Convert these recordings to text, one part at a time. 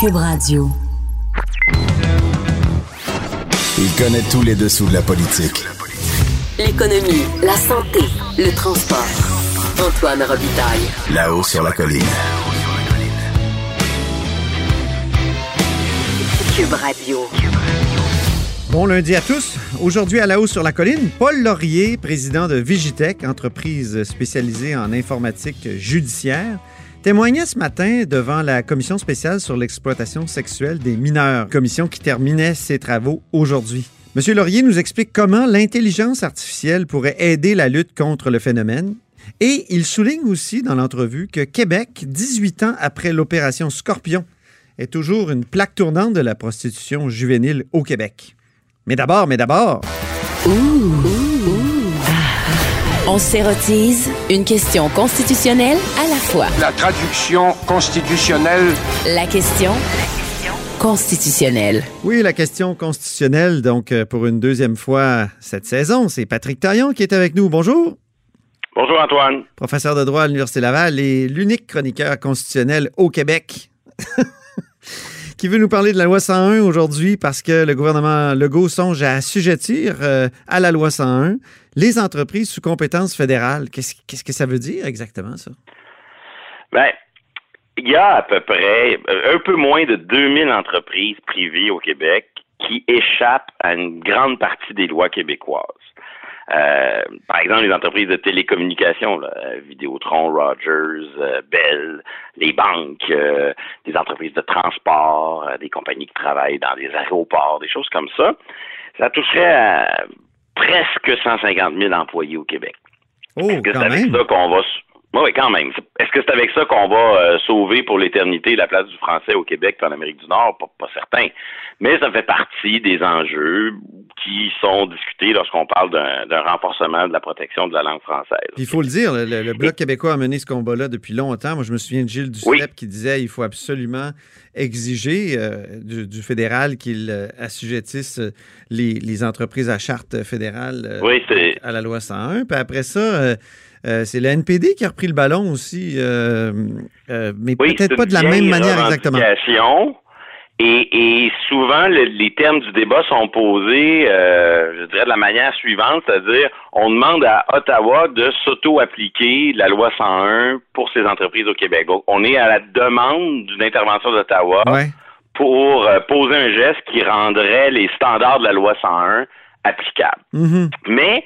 Cube Radio. Il connaît tous les dessous de la politique. L'économie, la santé, le transport. Antoine Robitaille. Là-haut sur la colline. Cube Radio. Bon lundi à tous. Aujourd'hui à la hausse sur la colline, Paul Laurier, président de Vigitech, entreprise spécialisée en informatique judiciaire, témoignait ce matin devant la commission spéciale sur l'exploitation sexuelle des mineurs, commission qui terminait ses travaux aujourd'hui. Monsieur Laurier nous explique comment l'intelligence artificielle pourrait aider la lutte contre le phénomène. Et il souligne aussi dans l'entrevue que Québec, 18 ans après l'opération Scorpion, est toujours une plaque tournante de la prostitution juvénile au Québec. Mais d'abord, mais d'abord, On s'érotise une question constitutionnelle à la fois. La traduction constitutionnelle La question constitutionnelle. oui, la question constitutionnelle, donc euh, pour une deuxième fois cette saison, c'est Patrick Taillon qui est avec nous. Bonjour. Bonjour Antoine. professeur de droit à l'Université Laval et l'unique chroniqueur constitutionnel au Québec, qui veut nous parler de la loi 101 aujourd'hui parce que le gouvernement Legault songe à assujettir euh, à la loi 101 les entreprises sous compétence fédérale. Qu'est-ce que ça veut dire exactement, ça? Ben, il y a à peu près euh, un peu moins de 2000 entreprises privées au Québec qui échappent à une grande partie des lois québécoises. Euh, par exemple, les entreprises de télécommunications, euh, Vidéotron, Rogers, Bell, les banques, des entreprises de transport, des compagnies qui travaillent dans des aéroports, des choses comme ça. Ça toucherait à presque 150 000 employés au Québec. Oh, Est-ce que c'est avec même. ça qu'on va. Oui, oui, quand même. Est-ce que c'est avec ça qu'on va euh, sauver pour l'éternité la place du français au Québec et en Amérique du Nord? Pas, pas certain. Mais ça fait partie des enjeux qui sont discutés lorsqu'on parle d'un renforcement de la protection de la langue française. Il faut le dire, le, Bloc québécois a mené ce combat-là depuis longtemps. Moi, je me souviens de Gilles Duceppe Oui. qui disait il faut absolument exiger euh, du, du fédéral qu'il euh, assujettisse les, les entreprises à charte fédérale Oui, à la loi 101. Puis après ça, euh, c'est le NPD qui a repris le ballon aussi, euh, euh, mais Oui, peut-être pas de la même manière exactement. Et, et souvent, le- les termes du débat sont posés, je dirais, de la manière suivante, c'est-à-dire, on demande à Ottawa de s'auto-appliquer la loi 101 pour ces entreprises au Québec. Donc, on est à la demande d'une intervention d'Ottawa Ouais. pour poser un geste qui rendrait les standards de la loi 101 applicables. Mhm. Mais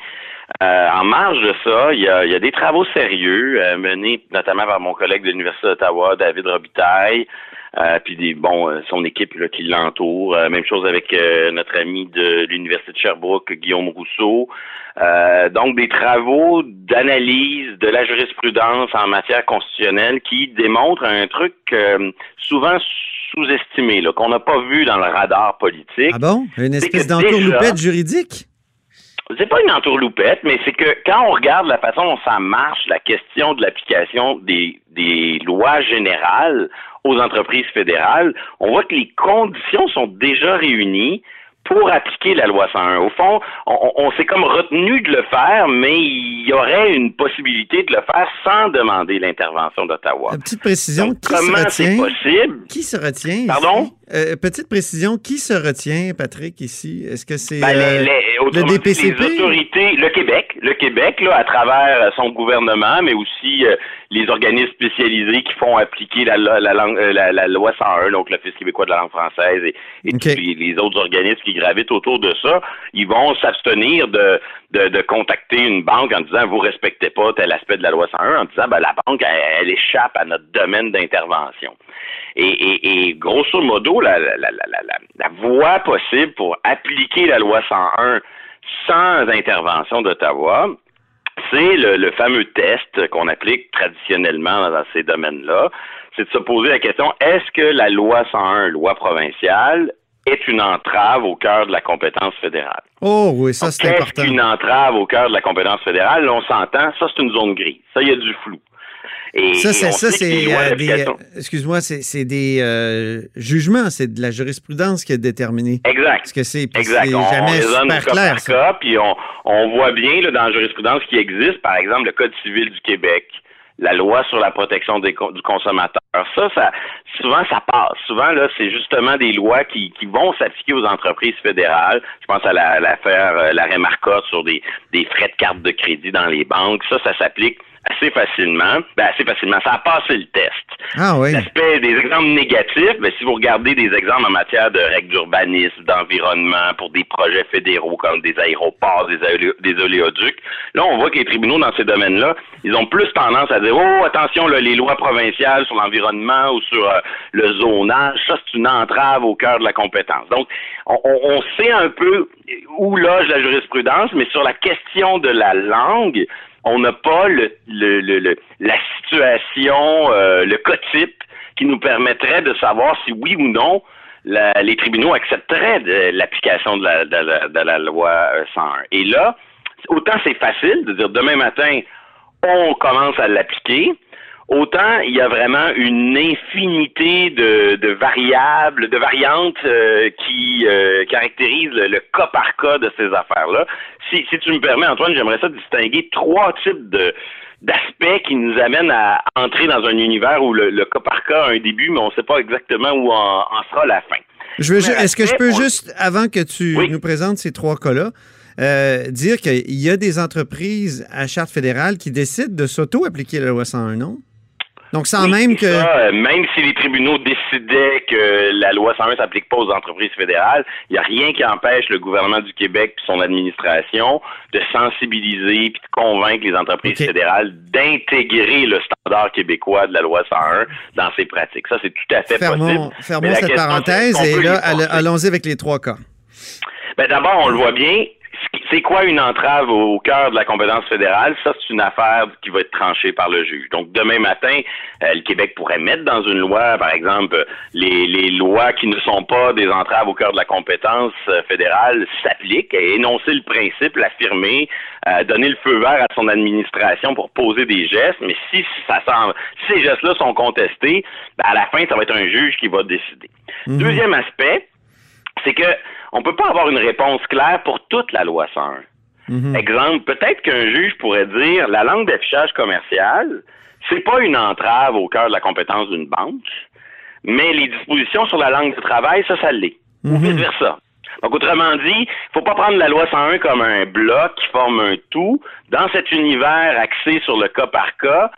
euh, en marge de ça, il y a, il y a des travaux sérieux euh, menés notamment par mon collègue de l'Université d'Ottawa, David Robitaille, euh, puis des bon euh, son équipe là, qui l'entoure. Même chose avec notre ami de l'Université de Sherbrooke, Guillaume Rousseau. Donc des travaux d'analyse de la jurisprudence en matière constitutionnelle qui démontrent un truc souvent sous-estimé, qu'on n'a pas vu dans le radar politique. Ah bon? Une espèce d'entourloupette juridique? C'est pas une entourloupette, mais c'est que quand on regarde la façon dont ça marche, la question de l'application des, des lois générales aux entreprises fédérales, on voit que les conditions sont déjà réunies pour appliquer la loi 101. Au fond, on, on s'est comme retenu de le faire, mais il y aurait une possibilité de le faire sans demander l'intervention d'Ottawa. Une petite précision, Donc, qui comment se c'est retient? possible? Qui se retient? ici? Pardon? Euh, petite précision, qui se retient, Patrick, ici? Est-ce que c'est. Ben, euh, les, les- autrement DPCP? les autorités, le Québec, le Québec, là, à travers euh, son gouvernement, mais aussi euh, les organismes spécialisés qui font appliquer la, la, la langue- euh, la- la loi 101, donc l'Office québécois de la langue française et, les, les autres organismes qui gravitent autour de ça, ils vont s'abstenir de, de, de contacter une banque en disant vous respectez pas tel aspect de la loi 101, en disant ben, la banque, elle, elle échappe à notre domaine d'intervention. Et, et, et grosso modo, la, la, la, la, la, la voie possible pour appliquer la loi 101 sans intervention d'Ottawa, c'est le, le fameux test qu'on applique traditionnellement dans ces domaines-là. C'est de se poser la question, est-ce que la loi 101, loi provinciale, est une entrave au cœur de la compétence fédérale? Oh oui, ça c'est important. qu'une entrave au cœur de la compétence fédérale? Là, on s'entend, ça c'est une zone grise. Ça, il y a du flou. Et, Ça, c'est ça, c'est euh, des. euh, Excuse-moi, c'est c'est des euh, jugements, c'est de la jurisprudence qui est déterminée. Exact. Parce que c'est jamais on super au cas clair. par cas, puis on, on voit bien là, dans la jurisprudence qui existe, par exemple, le Code civil du Québec, la loi sur la protection des du consommateur, ça, ça souvent ça passe. Souvent là, c'est justement des lois qui, qui vont s'appliquer aux entreprises fédérales. Je pense à l'affaire la, l'arrêt Marcotte sur des, des frais de carte de crédit dans les banques. Ça, ça s'applique assez facilement. Ben, assez facilement. Ça a passé le test. Ah oui. L'aspect des exemples négatifs, ben, si vous regardez des exemples en matière de règles d'urbanisme, d'environnement, pour des projets fédéraux comme des aéroports, des, des oléoducs, là, on voit que les tribunaux dans ces domaines-là, ils ont plus tendance à dire, oh, attention, là, les lois provinciales sur l'environnement ou sur euh, le zonage, ça, c'est une entrave au cœur de la compétence. Donc, on, on sait un peu où loge la jurisprudence, mais sur la question de la langue, on n'a pas le, le, la situation, euh, le cas qui nous permettrait de savoir si oui ou non les tribunaux accepteraient l'application de la, de, la, loi 101. Euh, Et là, autant c'est facile de dire demain matin, on commence à l'appliquer, autant il y a vraiment une infinité de, variables, de variantes euh, qui euh, caractérisent le, cas par cas de ces affaires-là. Si, si tu me permets, Antoine, j'aimerais ça distinguer trois types de d'aspects qui nous amènent à entrer dans un univers où le, cas par cas a un début, mais on ne sait pas exactement où en, sera la fin. Je veux est-ce que je peux juste, avant que tu nous présentes ces trois cas-là, euh, dire qu'il y a des entreprises à charte fédérale qui décident de s'auto-appliquer la loi 101, non? Donc, sans même que. Euh, même si les tribunaux décidaient que la loi 101 s'applique pas aux entreprises fédérales, il n'y a rien qui empêche le gouvernement du Québec et son administration de sensibiliser puis de convaincre les entreprises fédérales d'intégrer le standard québécois de la loi 101 dans ses pratiques. Ça, c'est tout à fait fermons, possible. Fermons cette parenthèse et là, allons-y avec les trois cas. Ben, d'abord, on le voit bien, c'est quoi une entrave au cœur de la compétence fédérale? Ça, c'est une affaire qui va être tranchée par le juge. Donc, demain matin, euh, le Québec pourrait mettre dans une loi, par exemple, les, les lois qui ne sont pas des entraves au cœur de la compétence euh, fédérale s'appliquent et énoncer le principe, l'affirmer, euh, donner le feu vert à son administration pour poser des gestes. Mais si ça semble, si ces gestes-là sont contestés, ben, à la fin, ça va être un juge qui va décider. Mhm. Deuxième aspect, c'est que on peut pas avoir une réponse claire pour toute la loi 101. Mhm. Exemple, peut-être qu'un juge pourrait dire la langue d'affichage commercial, c'est pas une entrave au cœur de la compétence d'une banque, mais les dispositions sur la langue du travail, ça, ça l'est. Ou mhm. vice-versa. Donc, autrement dit, il faut pas prendre la loi 101 comme un bloc qui forme un tout. Dans cet univers axé sur le cas par cas,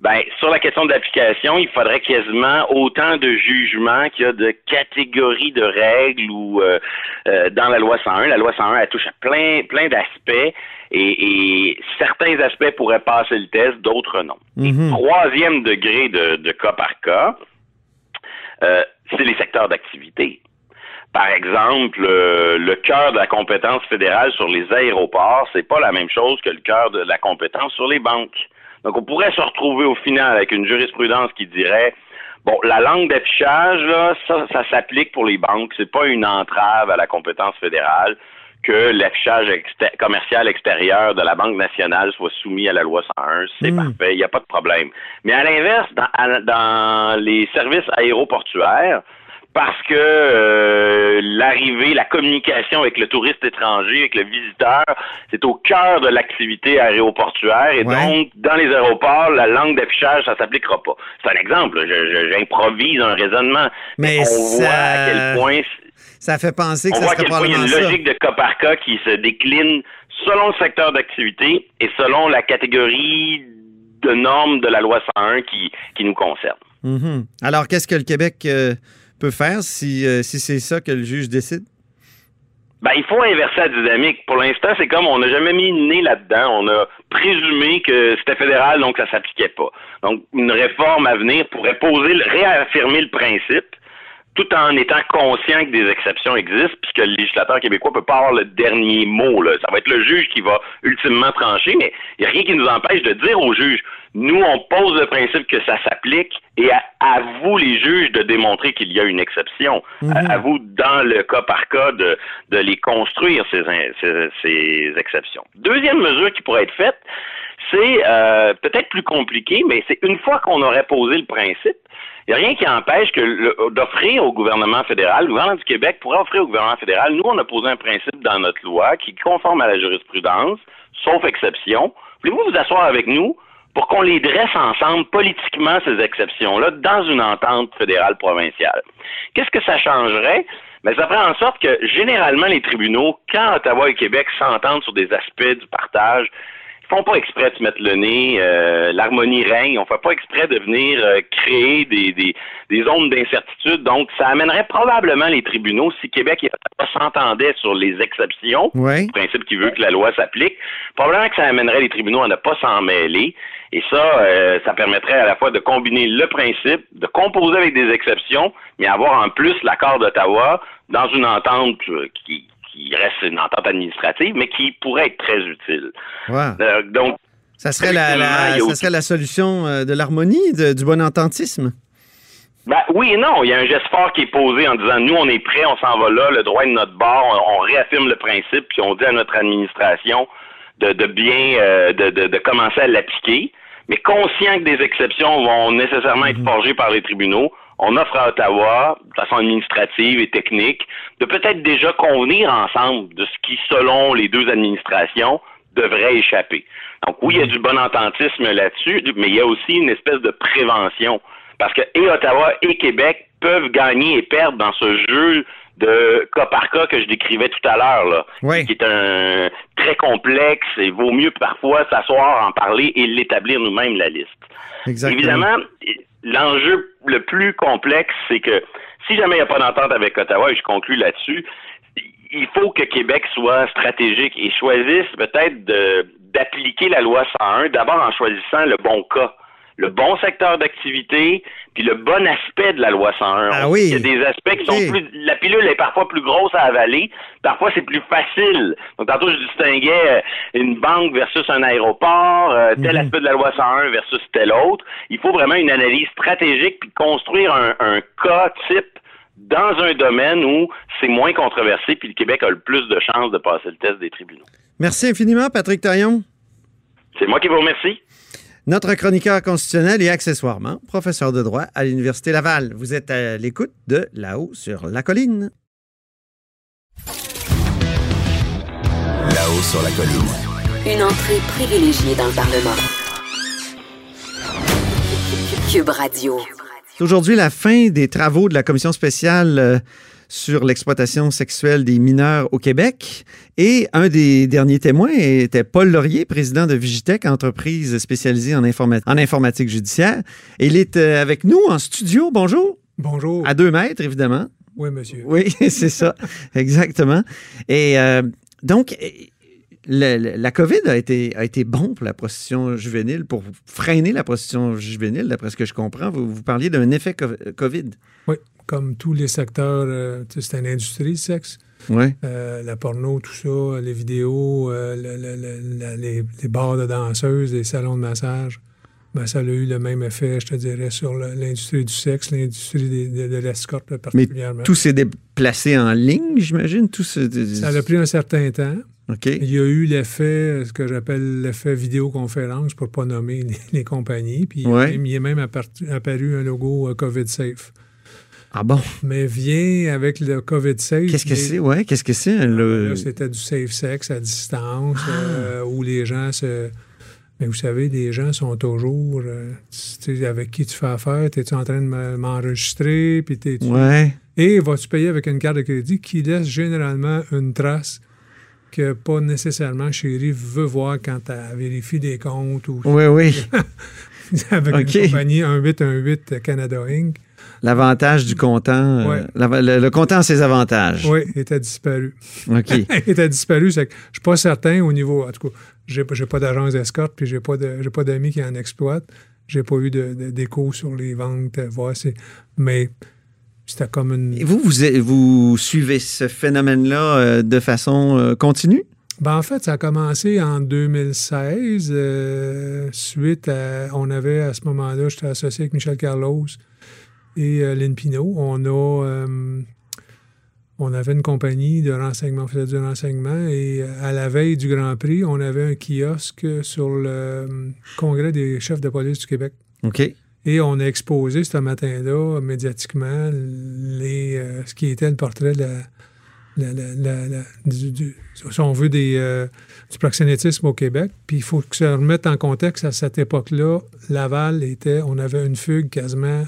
ben, sur la question de l'application, il faudrait quasiment autant de jugements qu'il y a de catégories de règles ou euh, euh, dans la loi 101. La loi 101, elle touche à plein, plein d'aspects et, certains aspects pourraient passer le test, d'autres non. Mhm. Troisième degré de, cas par cas, euh, c'est les secteurs d'activité. Par exemple, le cœur de la compétence fédérale sur les aéroports, c'est pas la même chose que le cœur de la compétence sur les banques. Donc, on pourrait se retrouver au final avec une jurisprudence qui dirait Bon, la langue d'affichage, là, ça, ça s'applique pour les banques. C'est pas une entrave à la compétence fédérale que l'affichage commercial extérieur de la Banque nationale soit soumis à la loi 101. C'est hmm. parfait, il n'y a pas de problème. Mais à l'inverse, dans, dans les services aéroportuaires, parce que euh, l'arrivée, la communication avec le touriste étranger, avec le visiteur, c'est au cœur de l'activité aéroportuaire et donc dans les aéroports, la langue d'affichage, ça s'appliquera pas. C'est un exemple, j'improvise un raisonnement. Mais on voit à quel point ça fait penser que ça serait probablement Il y a une logique de cas par cas qui se décline selon le secteur d'activité et selon la catégorie de normes de la loi 101 qui, qui nous concerne. Mm-hmm. Alors, qu'est-ce que le Québec euh, peut faire si, euh, si c'est ça que le juge décide? Ben, il faut inverser la dynamique. Pour l'instant, c'est comme on n'a jamais mis une nez là-dedans. On a présumé que c'était fédéral, donc ça s'appliquait pas. Donc, une réforme à venir pourrait poser, réaffirmer le principe, tout en étant conscient que des exceptions existent, puisque le législateur québécois peut pas avoir le dernier mot. Là. Ça va être le juge qui va ultimement trancher, mais il n'y a rien qui nous empêche de dire au juge, nous, on pose le principe que ça s'applique et à, vous, les juges, de démontrer qu'il y a une exception. Mhm. à, vous, dans le cas par cas, de, de les construire, ces, ces, exceptions. Deuxième mesure qui pourrait être faite, c'est euh, peut-être plus compliqué, mais c'est une fois qu'on aurait posé le principe, il n'y a rien qui empêche que d'offrir au gouvernement fédéral, le gouvernement du Québec pourrait offrir au gouvernement fédéral, nous, on a posé un principe dans notre loi qui est conforme à la jurisprudence, sauf exception. Voulez-vous vous asseoir avec nous pour qu'on les dresse ensemble politiquement, ces exceptions-là, dans une entente fédérale provinciale? Qu'est-ce que ça changerait? Mais ça ferait en sorte que généralement les tribunaux, quand Ottawa et Québec s'entendent sur des aspects du partage, font pas exprès de se mettre le nez, euh, l'harmonie règne, on fait pas exprès de venir euh, créer des, des, des zones d'incertitude. Donc, ça amènerait probablement les tribunaux, si Québec et s'entendaient sur les exceptions, le principe qui veut que la loi s'applique, probablement que ça amènerait les tribunaux à ne pas s'en mêler. Et ça, euh, ça permettrait à la fois de combiner le principe, de composer avec des exceptions, mais avoir en plus l'accord d'Ottawa dans une entente qui, qui reste une entente administrative, mais qui pourrait être très utile. Euh, donc, ça serait la, ça serait la solution euh, de l'harmonie, du bon ententisme? Ben, oui et non. Il y a un geste fort qui est posé en disant nous, on est prêts, on s'en va là, le droit est de notre bord, on, réaffirme le principe, puis on dit à notre administration de, bien euh, de, de, commencer à l'appliquer, mais conscient que des exceptions vont nécessairement être mhm. forgées par les tribunaux on offre à Ottawa, de façon administrative et technique, de peut-être déjà convenir ensemble de ce qui, selon les deux administrations, devrait échapper. Donc oui, il y a du bon ententisme là-dessus, mais il y a aussi une espèce de prévention. Parce que et Ottawa et Québec peuvent gagner et perdre dans ce jeu de cas par cas que je décrivais tout à l'heure, qui est un très complexe et vaut mieux parfois s'asseoir, en parler et l'établir nous-mêmes la liste. Exactement. Évidemment, l'enjeu le plus complexe, c'est que si jamais il n'y a pas d'entente avec Ottawa, et je conclue là-dessus, il faut que Québec soit stratégique et choisisse peut-être d'appliquer la loi 101, d'abord en choisissant le bon cas le bon secteur d'activité, puis le bon aspect de la loi 101. Ah oui. Il y a des aspects qui sont plus... La pilule est parfois plus grosse à avaler, parfois c'est plus facile. Donc tantôt je distinguais euh, une banque versus un aéroport, euh, tel mhm. aspect de la loi 101 versus tel autre. Il faut vraiment une analyse stratégique puis construire un, un cas type dans un domaine où c'est moins controversé puis le Québec a le plus de chances de passer le test des tribunaux. Merci infiniment, Patrick Taillon. C'est moi qui vous remercie notre chroniqueur constitutionnel et accessoirement professeur de droit à l'Université Laval. Vous êtes à l'écoute de Là-haut sur la colline. Là-haut sur la colline. Une entrée privilégiée dans le Parlement. Cube Radio. C'est aujourd'hui la fin des travaux de la commission spéciale euh, sur l'exploitation sexuelle des mineurs au Québec. Et un des derniers témoins était Paul Laurier, président de Vigitech, entreprise spécialisée en, en informatique judiciaire. Et il est euh, avec nous en studio. Bonjour. Bonjour. À deux mètres, évidemment. Oui, monsieur. Oui, c'est ça. Exactement. Et euh, donc, la COVID a été, a été bon pour la prostitution juvénile, pour freiner la prostitution juvénile, d'après ce que je comprends. Vous, vous parliez d'un effet COVID. Oui, comme tous les secteurs, euh, c'est une industrie, le sexe. Ouais. Euh, la porno, tout ça, les vidéos, euh, les, les, bars de danseuses, les salons de massage. Ben, ça a eu le même effet, je te dirais, sur l'industrie du sexe, l'industrie de, de, l'escorte particulièrement. Mais tout s'est déplacé en ligne, j'imagine? Tout ça a pris un certain temps. Il y a eu l'effet, ce que j'appelle l'effet vidéoconférence, pour ne pas nommer les, compagnies. Puis il, est même apparu un logo COVID Safe. Ah bon? Mais vient avec le COVID safe. Qu'est-ce que c'est? Ouais, qu'est-ce que c'est? Le... C'était du safe sex à distance ah! euh, où les gens se. Mais vous savez, les gens sont toujours. Euh, sais, avec qui tu fais affaire? Es-tu en train de m'enregistrer? Puis t'es. Ouais. Et vas-tu payer avec une carte de crédit qui laisse généralement une trace que pas nécessairement chérie veut voir quand tu vérifies des comptes ou. Oui, oui. avec une compagnie 1818 Canada Inc. L'avantage du comptant, euh, le, comptant a ses avantages. Oui, il était disparu. OK. il était disparu, c'est que je suis pas certain au niveau, en tout cas, j'ai, j'ai pas d'agence escorte, puis j'ai pas j'ai pas d'amis qui en exploitent. J'ai pas eu d'écho sur les ventes, voir mais c'était comme une... vous, vous, vous suivez ce phénomène-là euh, de façon euh, continue? Ben, en fait, ça a commencé en 2016, suite à... On avait, à ce moment-là, j'étais associé avec Michel Carlos, et euh. On a. Euh, on avait une compagnie de renseignement, on faisait du renseignement et euh, à la veille du Grand Prix, on avait un kiosque sur le euh, congrès des chefs de police du Québec. OK. Et on a exposé ce matin-là, médiatiquement, les, ce qui était le portrait de la- la- la- la- du, du- si on veut, des, euh, du proxénétisme au Québec. Puis il faut que se remettre en contexte, à cette époque-là, Laval était, on avait une fugue quasiment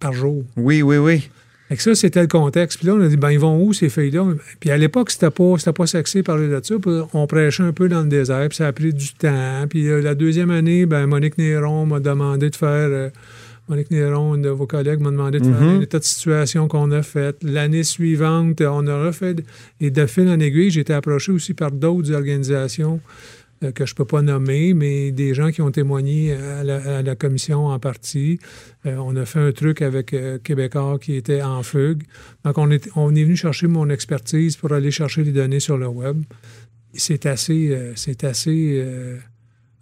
par jour. Oui, oui, oui. Fait que ça, c'était le contexte. Puis là, on a dit, ben, ils vont où, ces filles-là? Puis à l'époque, c'était pas, c'était pas sexy de parler de ça. Puis on prêchait un peu dans le désert, puis ça a pris du temps. Puis euh, la deuxième année, ben, Monique Néron m'a demandé de faire... euh, Monique Néron, une de vos collègues, m'a demandé de faire Mhm. un état de situation qu'on a fait. L'année suivante, on a refait... Et de fil en aiguille, j'ai été approché aussi par d'autres organisations euh, que je ne peux pas nommer, mais des gens qui ont témoigné à la, à la commission en partie. Euh, on a fait un truc avec euh, Québécois qui était en fugue. Donc, on est, on est venu chercher mon expertise pour aller chercher les données sur le web. C'est assez, c'est assez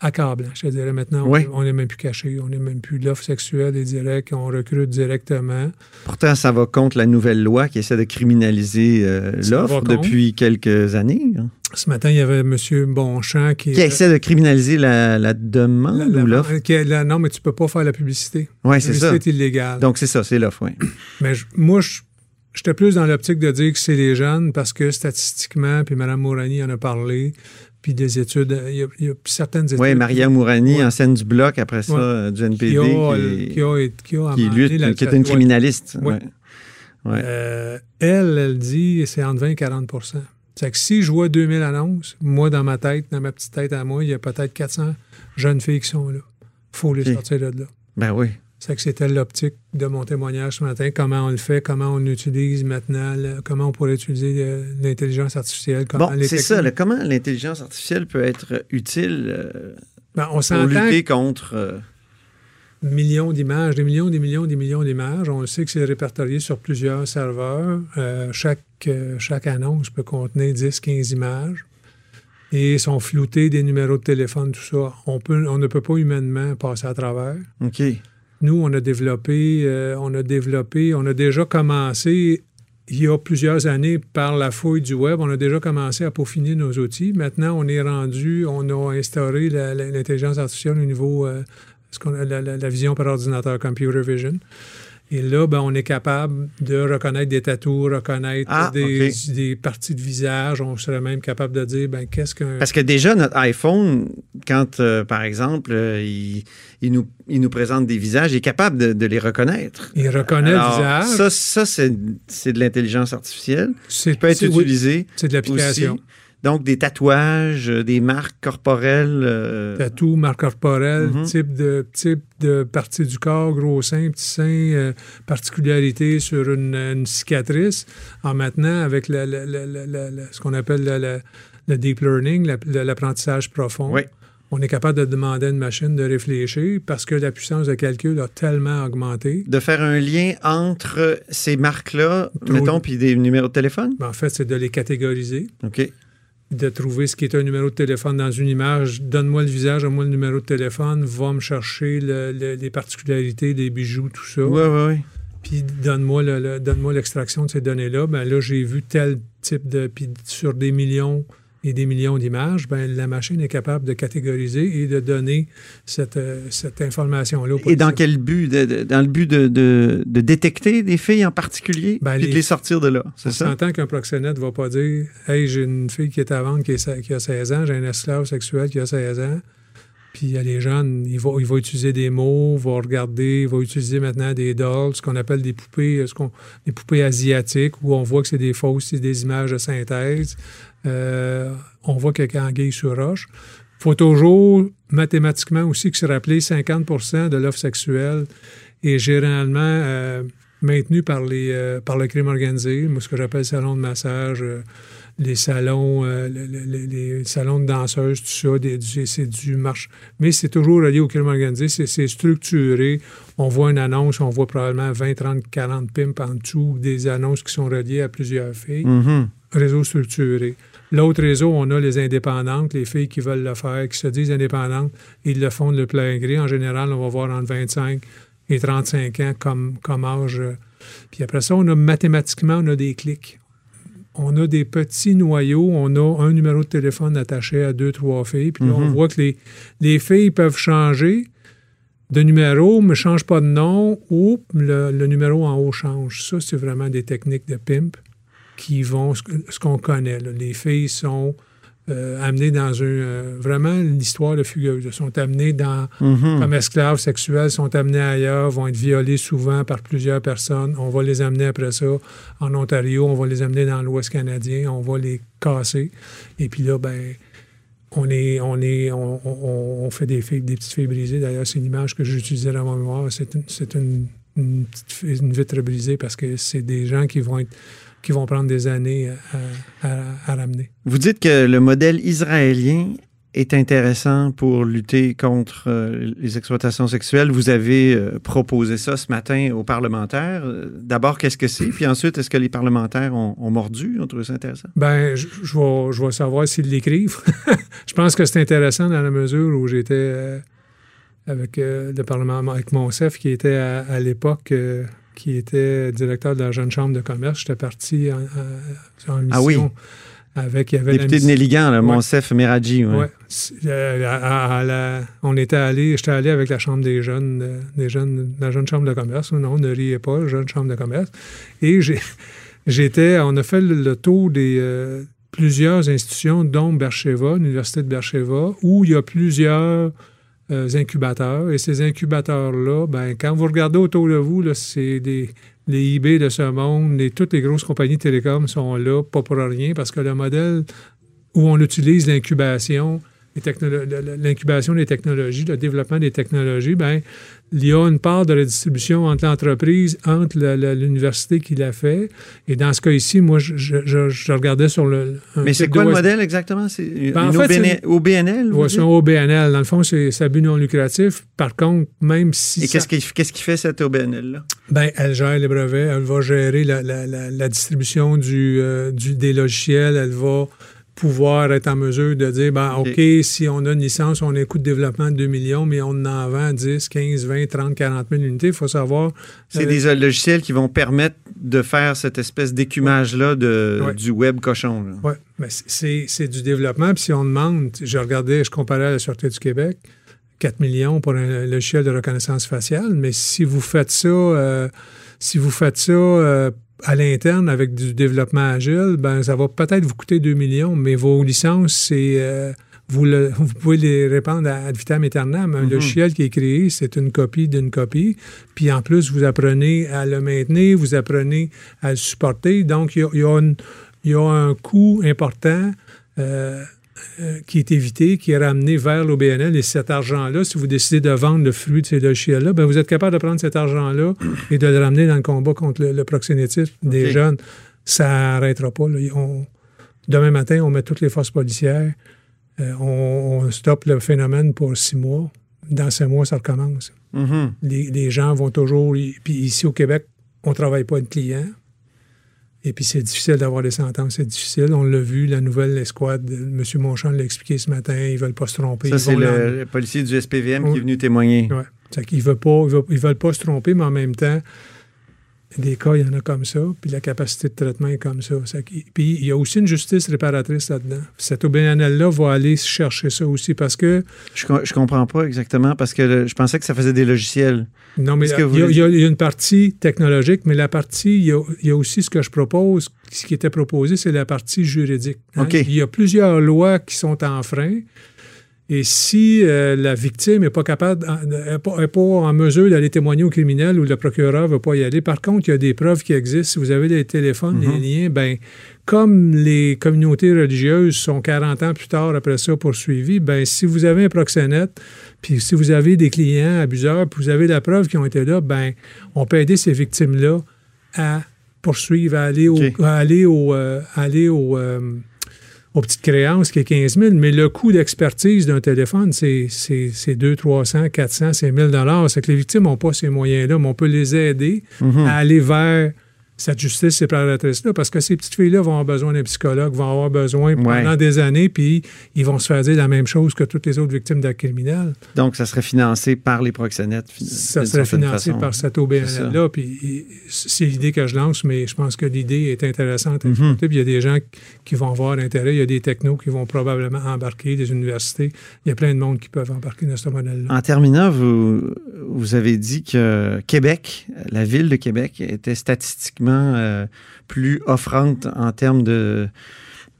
accablant, je te dirais. Maintenant, Oui. on n'est même plus caché. On n'est même plus l'offre sexuelle et direct. On recrute directement. Pourtant, ça va contre la nouvelle loi qui essaie de criminaliser euh, l'offre depuis quelques années. hein. Ce matin, il y avait M. Bonchamp qui... Qui essaie de criminaliser la, la demande La- la- ou l'offre? la- non, mais tu peux pas faire la publicité. Oui, La c'est ça. publicité est illégale. Donc, c'est ça, c'est l'offre, oui. Mais je- moi, je- j'étais plus dans l'optique de dire que c'est les jeunes parce que statistiquement, puis Mme Mourani en a parlé, puis des études, il y a, il y a certaines études. Oui, Maria Mourani, Ouais. ancienne du Bloc, après ça, Ouais. euh, du NPD, qui a, qui, qui a, qui a qui lutte, la- qui est une criminaliste. Ouais. Euh, elle, elle dit c'est entre 20 et 40 C'est que si je vois 2000 annonces, moi, dans ma tête, dans ma petite tête à moi, il y a peut-être 400 jeunes filles qui sont là. faut les sortir de là. Ben oui. C'est que c'était l'optique de mon témoignage ce matin, comment on le fait, comment on utilise maintenant, le- comment on pourrait utiliser euh, l'intelligence artificielle. Comment Bon, c'est ça. comment l'intelligence artificielle peut être utile euh, Ben, on pour lutter contre... euh, millions d'images, des millions, des millions, des millions d'images. On sait que c'est répertorié sur plusieurs serveurs. Euh, chaque, euh, chaque annonce peut contenir 10, 15 images. Et sont floutés des numéros de téléphone, tout ça. On, peut, on ne peut pas humainement passer à travers. OK. Nous, on a développé, euh, on a développé, on a déjà commencé il y a plusieurs années par la fouille du web, on a déjà commencé à peaufiner nos outils. Maintenant, on est rendu, on a instauré l'intelligence artificielle au niveau ce qu'on a, la, la- la vision par ordinateur, computer vision. Et là, ben, on est capable de reconnaître des tatous, reconnaître Ah, des, des parties de visage. On serait même capable de dire, ben, qu'est-ce qu'un... Parce que déjà, notre iPhone, quand, euh, par exemple, euh, il, il nous, il nous présente des visages, il est capable de, de les reconnaître. Il reconnaît Alors, le visage. Ça, ça c'est c'est de l'intelligence artificielle. C'est Ça peut être c'est- oui, utilisé c'est de l'application. Donc, des tatouages, euh, des marques corporelles. euh, tatou, marque corporelle, Mhm. type, de, type de partie du corps, gros sein, petit sein, euh, particularité sur une, une cicatrice. En maintenant, avec la- la- la- ce qu'on appelle le deep learning, la- la- l'apprentissage profond, Oui. on est capable de demander à une machine de réfléchir parce que la puissance de calcul a tellement augmenté. de faire un lien entre ces marques-là, mettons, puis des numéros de téléphone? Ben, en fait, c'est de les catégoriser. OK. De trouver ce qui est un numéro de téléphone dans une image. Donne-moi le visage, donne-moi le numéro de téléphone, va me chercher le- le- les particularités, les bijoux, tout ça. Oui, oui, oui. Puis donne-moi le- donne-moi l'extraction de ces données-là. Ben là, j'ai vu tel type de. Puis sur des millions et des millions d'images, ben la machine est capable de catégoriser et de donner cette, euh, cette information-là. Et dans quel but? De- de- dans le but de, de- détecter des filles en particulier, Ben, puis de les- sortir de là, c'est On ça? s'entend qu'un proxénète ne va pas dire Hey, j'ai une fille qui est à vendre qui, est qui a 16 ans, j'ai un esclave sexuel qui a 16 ans. Puis il y a les jeunes, il va, il va utiliser des mots, va regarder, il va utiliser maintenant des dolls, ce qu'on appelle des poupées, euh, ce qu'on, des poupées asiatiques, où on voit que c'est des fausses, c'est des images de synthèse. Euh, on voit a anguille sur roche. Il faut toujours, mathématiquement aussi, que se rappeler 50% de l'offre sexuelle est généralement euh, maintenue par, les, euh, par le crime organisé, ce que j'appelle salon de massage, les salons, euh, le- le- le- les salons de danseuses, tout ça, des- du- c'est du marche. Mais c'est toujours relié au crime organisé, c'est c'est structuré. On voit une annonce, on voit probablement 20, 30, 40 pimps en dessous, des annonces qui sont reliées à plusieurs filles Mhm. réseau structuré. L'autre réseau, on a les indépendantes, les filles qui veulent le faire, qui se disent indépendantes, ils le font de le plein gré. En général, on va voir entre 25 et 35 ans comme, comme âge. euh. Puis après ça, on a mathématiquement, on a des clics. On a des petits noyaux, on a un numéro de téléphone attaché à deux, trois filles. Puis là, on Mhm. voit que les, les filles peuvent changer de numéro, mais ne changent pas de nom, ou le, le numéro en haut change. Ça, c'est vraiment des techniques de pimp. qui vont, ce, ce qu'on connaît. là. Les filles sont euh, amenées dans un... euh, vraiment l'histoire de fugueuse. Elles sont amenées dans, Mhm. comme esclaves sexuelles, sont amenées ailleurs, vont être violées souvent par plusieurs personnes. On va les amener après ça en Ontario, on va les amener dans l'Ouest canadien, on va les casser. Et puis là, ben, on est, on est, on, on- on fait des filles, des petites filles brisées. D'ailleurs, c'est une image que j'utilisais dans ma mémoire. C'est une, une, petite une vitre brisée parce que c'est des gens qui vont être, qui vont prendre des années à, à- à ramener. Vous dites que le modèle israélien est intéressant pour lutter contre euh, les exploitations sexuelles. Vous avez euh, proposé ça ce matin aux parlementaires. Euh, D'abord, qu'est-ce que c'est? Puis ensuite, est-ce que les parlementaires ont, ont mordu? Ont trouvé ça intéressant? Ben, je, je vais, je vais savoir s'ils l'écrivent. je pense que c'est intéressant dans la mesure où j'étais euh, avec euh, le Parlement, avec Monsef, qui était à, à l'époque, euh, qui était directeur de la jeune chambre de commerce. J'étais parti en, en- en mission Ah oui. avec. Il y avait Député de Néligan, là, Ouais. Monsef Meradji. ouais. Ouais. C'est, à- à- à la- on était allé, j'étais allé avec la chambre des jeunes, euh, des jeunes, la jeune chambre de commerce. Non, ne riez pas, la jeune chambre de commerce. Et j'étais, on a fait le, le tour des euh, plusieurs institutions, dont Bercheva, l'université de Bercheva, où il y a plusieurs incubateurs. Et ces incubateurs-là, ben, quand vous regardez autour de vous, c'est les eBay de ce monde, les- toutes les grosses compagnies télécom sont là, pas pour rien, parce que le modèle où on utilise l'incubation, l'incubation des technologies, le développement des technologies, ben, il y a une part de la distribution entre l'entreprise, entre l'université qui l'a fait. Et dans ce cas ici, moi, je, je- je- je regardais sur le. Mais c'est quoi le modèle exactement? C'est Ben, en fait, OBNL? dites? c'est un OBNL. Dans le fond, c'est à but non lucratif. Par contre, même si. Et ça- qu'est-ce qui, fait cette OBNL-là? Ben, elle gère les brevets, elle va gérer la, la- la- la distribution du, euh, du- des logiciels, elle va pouvoir être en mesure de dire, ben, OK. Si on a une licence, on a un coût de développement de 2 millions, mais on en vend 10, 15, 20, 30, 40 000 unités, il faut savoir... C'est euh, des logiciels qui vont permettre de faire cette espèce d'écumage-là de, Ouais. du web cochon. Oui, mais c'est du développement. Puis si on demande, je regardais, je comparais à la Sûreté du Québec, 4 millions pour un logiciel de reconnaissance faciale, mais si vous faites ça, euh, si vous faites ça euh, à l'interne avec du développement agile, ben ça va peut-être vous coûter 2 millions, mais vos licences, c'est euh, vous, le- vous pouvez les répandre à ad vitam aeternam. Un Mhm. logiciel qui est créé, c'est une copie d'une copie. Puis en plus, vous apprenez à le maintenir, vous apprenez à le supporter. Donc, il y a, il y a une- il y a un coût important euh, euh, qui est évité, qui est ramené vers l'OBNL. Et cet argent-là, si vous décidez de vendre le fruit de ces logiciels-là, ben vous êtes capable de prendre cet argent-là et de le ramener dans le combat contre le, le proxénétisme des jeunes. Ça n'arrêtera pas. là. On- demain matin, on met toutes les forces policières. Euh, on, on stoppe le phénomène pour six mois. Dans six mois, ça recommence. Mhm. Les, les gens vont toujours. Puis ici au Québec, on ne travaille pas de clients. Et puis c'est difficile d'avoir des sentences, c'est difficile. On l'a vu, la nouvelle escouade, M. Monchamp l'a expliqué ce matin, ils ne veulent pas se tromper. Ça, c'est le, le policier du SPVM qui Oui. est venu témoigner. Veulent pas, ils veulent, ils veulent pas se tromper, mais en même temps, des cas, il y en a comme ça, puis la capacité de traitement est comme ça. Puis il y a aussi une justice réparatrice là-dedans. Cette OBNL-là va aller chercher ça aussi parce que, Je, je comprends pas exactement parce que le- je pensais que ça faisait des logiciels. non, mais il y, a- y y une partie technologique, mais la partie, il y a, il y a aussi ce que je propose, ce qui était proposé, c'est la partie juridique. hein. OK. Il y a plusieurs lois qui sont en frein. Et si euh, la victime n'est pas capable, n'est pas, est pas en mesure d'aller témoigner au criminel ou le procureur ne veut pas y aller, par contre, il y a des preuves qui existent. Si vous avez les téléphones, Mhm. les liens, ben, comme les communautés religieuses sont 40 ans plus tard après ça poursuivies, ben, si vous avez un proxénète, puis si vous avez des clients abuseurs, puis vous avez la preuve qui ont été là, ben, on peut aider ces victimes-là à poursuivre, à aller au, à aller au, euh, aller au, euh, aux petites créances qui est 15 000, mais le coût d'expertise d'un téléphone, c'est c'est- c'est 200, 300, 400, c'est 1000 C'est que les victimes n'ont pas ces moyens-là, mais on peut les aider Mhm. à aller vers cette justice séparatrice-là, parce que ces petites filles-là vont avoir besoin d'un psychologue, vont avoir besoin pendant Ouais. des années, puis ils vont se faire dire la même chose que toutes les autres victimes d'actes criminels. Donc, ça serait financé par les proxénètes. Ça serait financé façon. par cette OBNL-là. Puis c'est l'idée que je lance, mais je pense que l'idée est intéressante à exploiter. Puis il y a des gens qui vont avoir intérêt. Il y a des technos qui vont probablement embarquer, des universités. Il y a plein de monde qui peuvent embarquer dans ce modèle-là. En terminant, vous, vous avez dit que Québec, la ville de Québec, était statistiquement euh, plus offrante en termes de,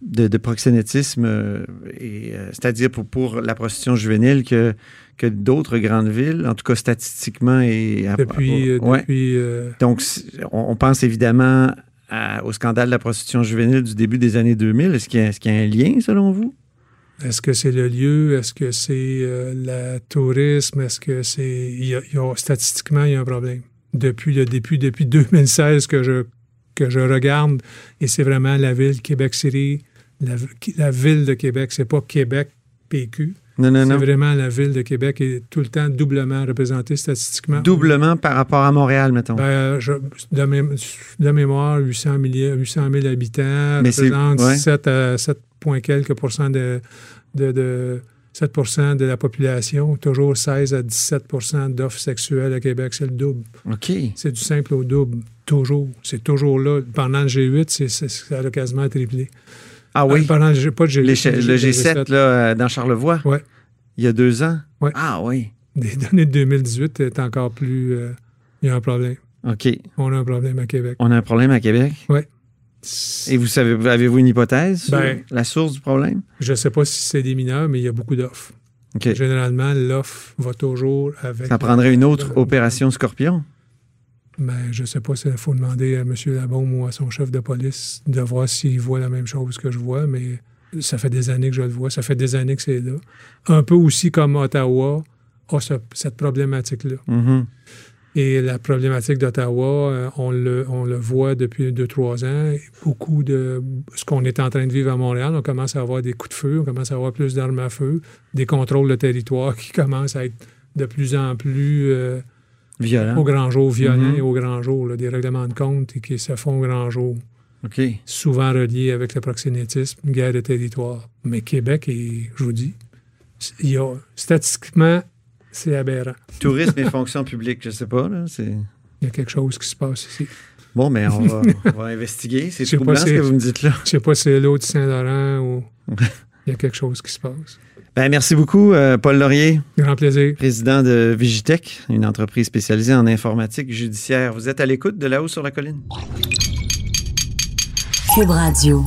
de, de proxénétisme, euh, euh, c'est-à-dire pour, pour la prostitution juvénile que, que d'autres grandes villes, en tout cas statistiquement. Et, Depuis. Ouais. depuis euh, Donc, on, on pense évidemment à- au scandale de la prostitution juvénile du début des années 2000. Est-ce qu'il y, a- y un lien, selon vous? Est-ce que c'est le lieu? Est-ce que c'est euh, le tourisme? Est-ce que c'est. statistiquement, il y a un problème? Depuis le début, depuis 2016 que je, que je regarde, et c'est vraiment la ville Québec City, la, la ville de Québec, c'est pas Québec PQ. Non, non, C'est non. vraiment la ville de Québec est tout le temps doublement représentée statistiquement. Doublement par rapport à Montréal, mettons. Ben, je- de, mé- de mémoire, 800 000, 800 000 habitants, Mais c'est- représente ouais. 7 à 7 points quelques pourcents de, de, de 7 de la population, toujours 16 à 17% d'offres sexuelles à Québec, c'est le double. OK. C'est du simple au double, toujours. C'est toujours là. Pendant le G8, c'est, c'est- ça a quasiment triplé. Ah oui? Euh, pendant le pas le G8, Les G- mais le G7, là, euh, dans Charlevoix? Ouais. Il y a deux ans? Ouais. Ah oui. Les données de 2018 est encore plus. euh, il y a un problème. OK. On a un problème à Québec. On a un problème à Québec? Et vous savez, avez-vous une hypothèse sur Ben- la source du problème? Je ne sais pas si c'est des mineurs, mais il y a beaucoup d'offres. OK. Généralement, l'offre va toujours avec. Ça prendrait une autre opération Scorpion? Mais je ne sais pas s'il faut demander à M. Labaume ou à son chef de police de voir s'il voit la même chose que je vois, mais ça fait des années que je le vois. Ça fait des années que c'est là. Un peu aussi comme Ottawa a ce- cette problématique-là. Mhm. Et la problématique d'Ottawa, euh, on le, on le voit depuis deux, trois ans. Beaucoup de ce qu'on est en train de vivre à Montréal, on commence à avoir des coups de feu, on commence à avoir plus d'armes à feu, des contrôles de territoire qui commencent à être de plus en plus euh, Violent. au grand jour, violents Mhm. et au grand jour, là, des règlements de compte qui se font au grand jour, souvent reliés avec le proxénétisme, une guerre de territoire. Mais Québec, et je vous dis, il y a, statistiquement, c'est aberrant. Tourisme et fonction publique, je sais pas. Là. Il y a quelque chose qui se passe ici. Bon, mais on va, on va investiguer. C'est troublant ce que vous me dites là. Je sais pas si c'est l'eau de Saint-Laurent ou il y a quelque chose qui se passe. Ben, merci beaucoup, euh, Paul Laurier, Grand plaisir. président de Vigitech, une entreprise spécialisée en informatique judiciaire. Vous êtes à l'écoute de là-haut sur la colline? Cube Radio.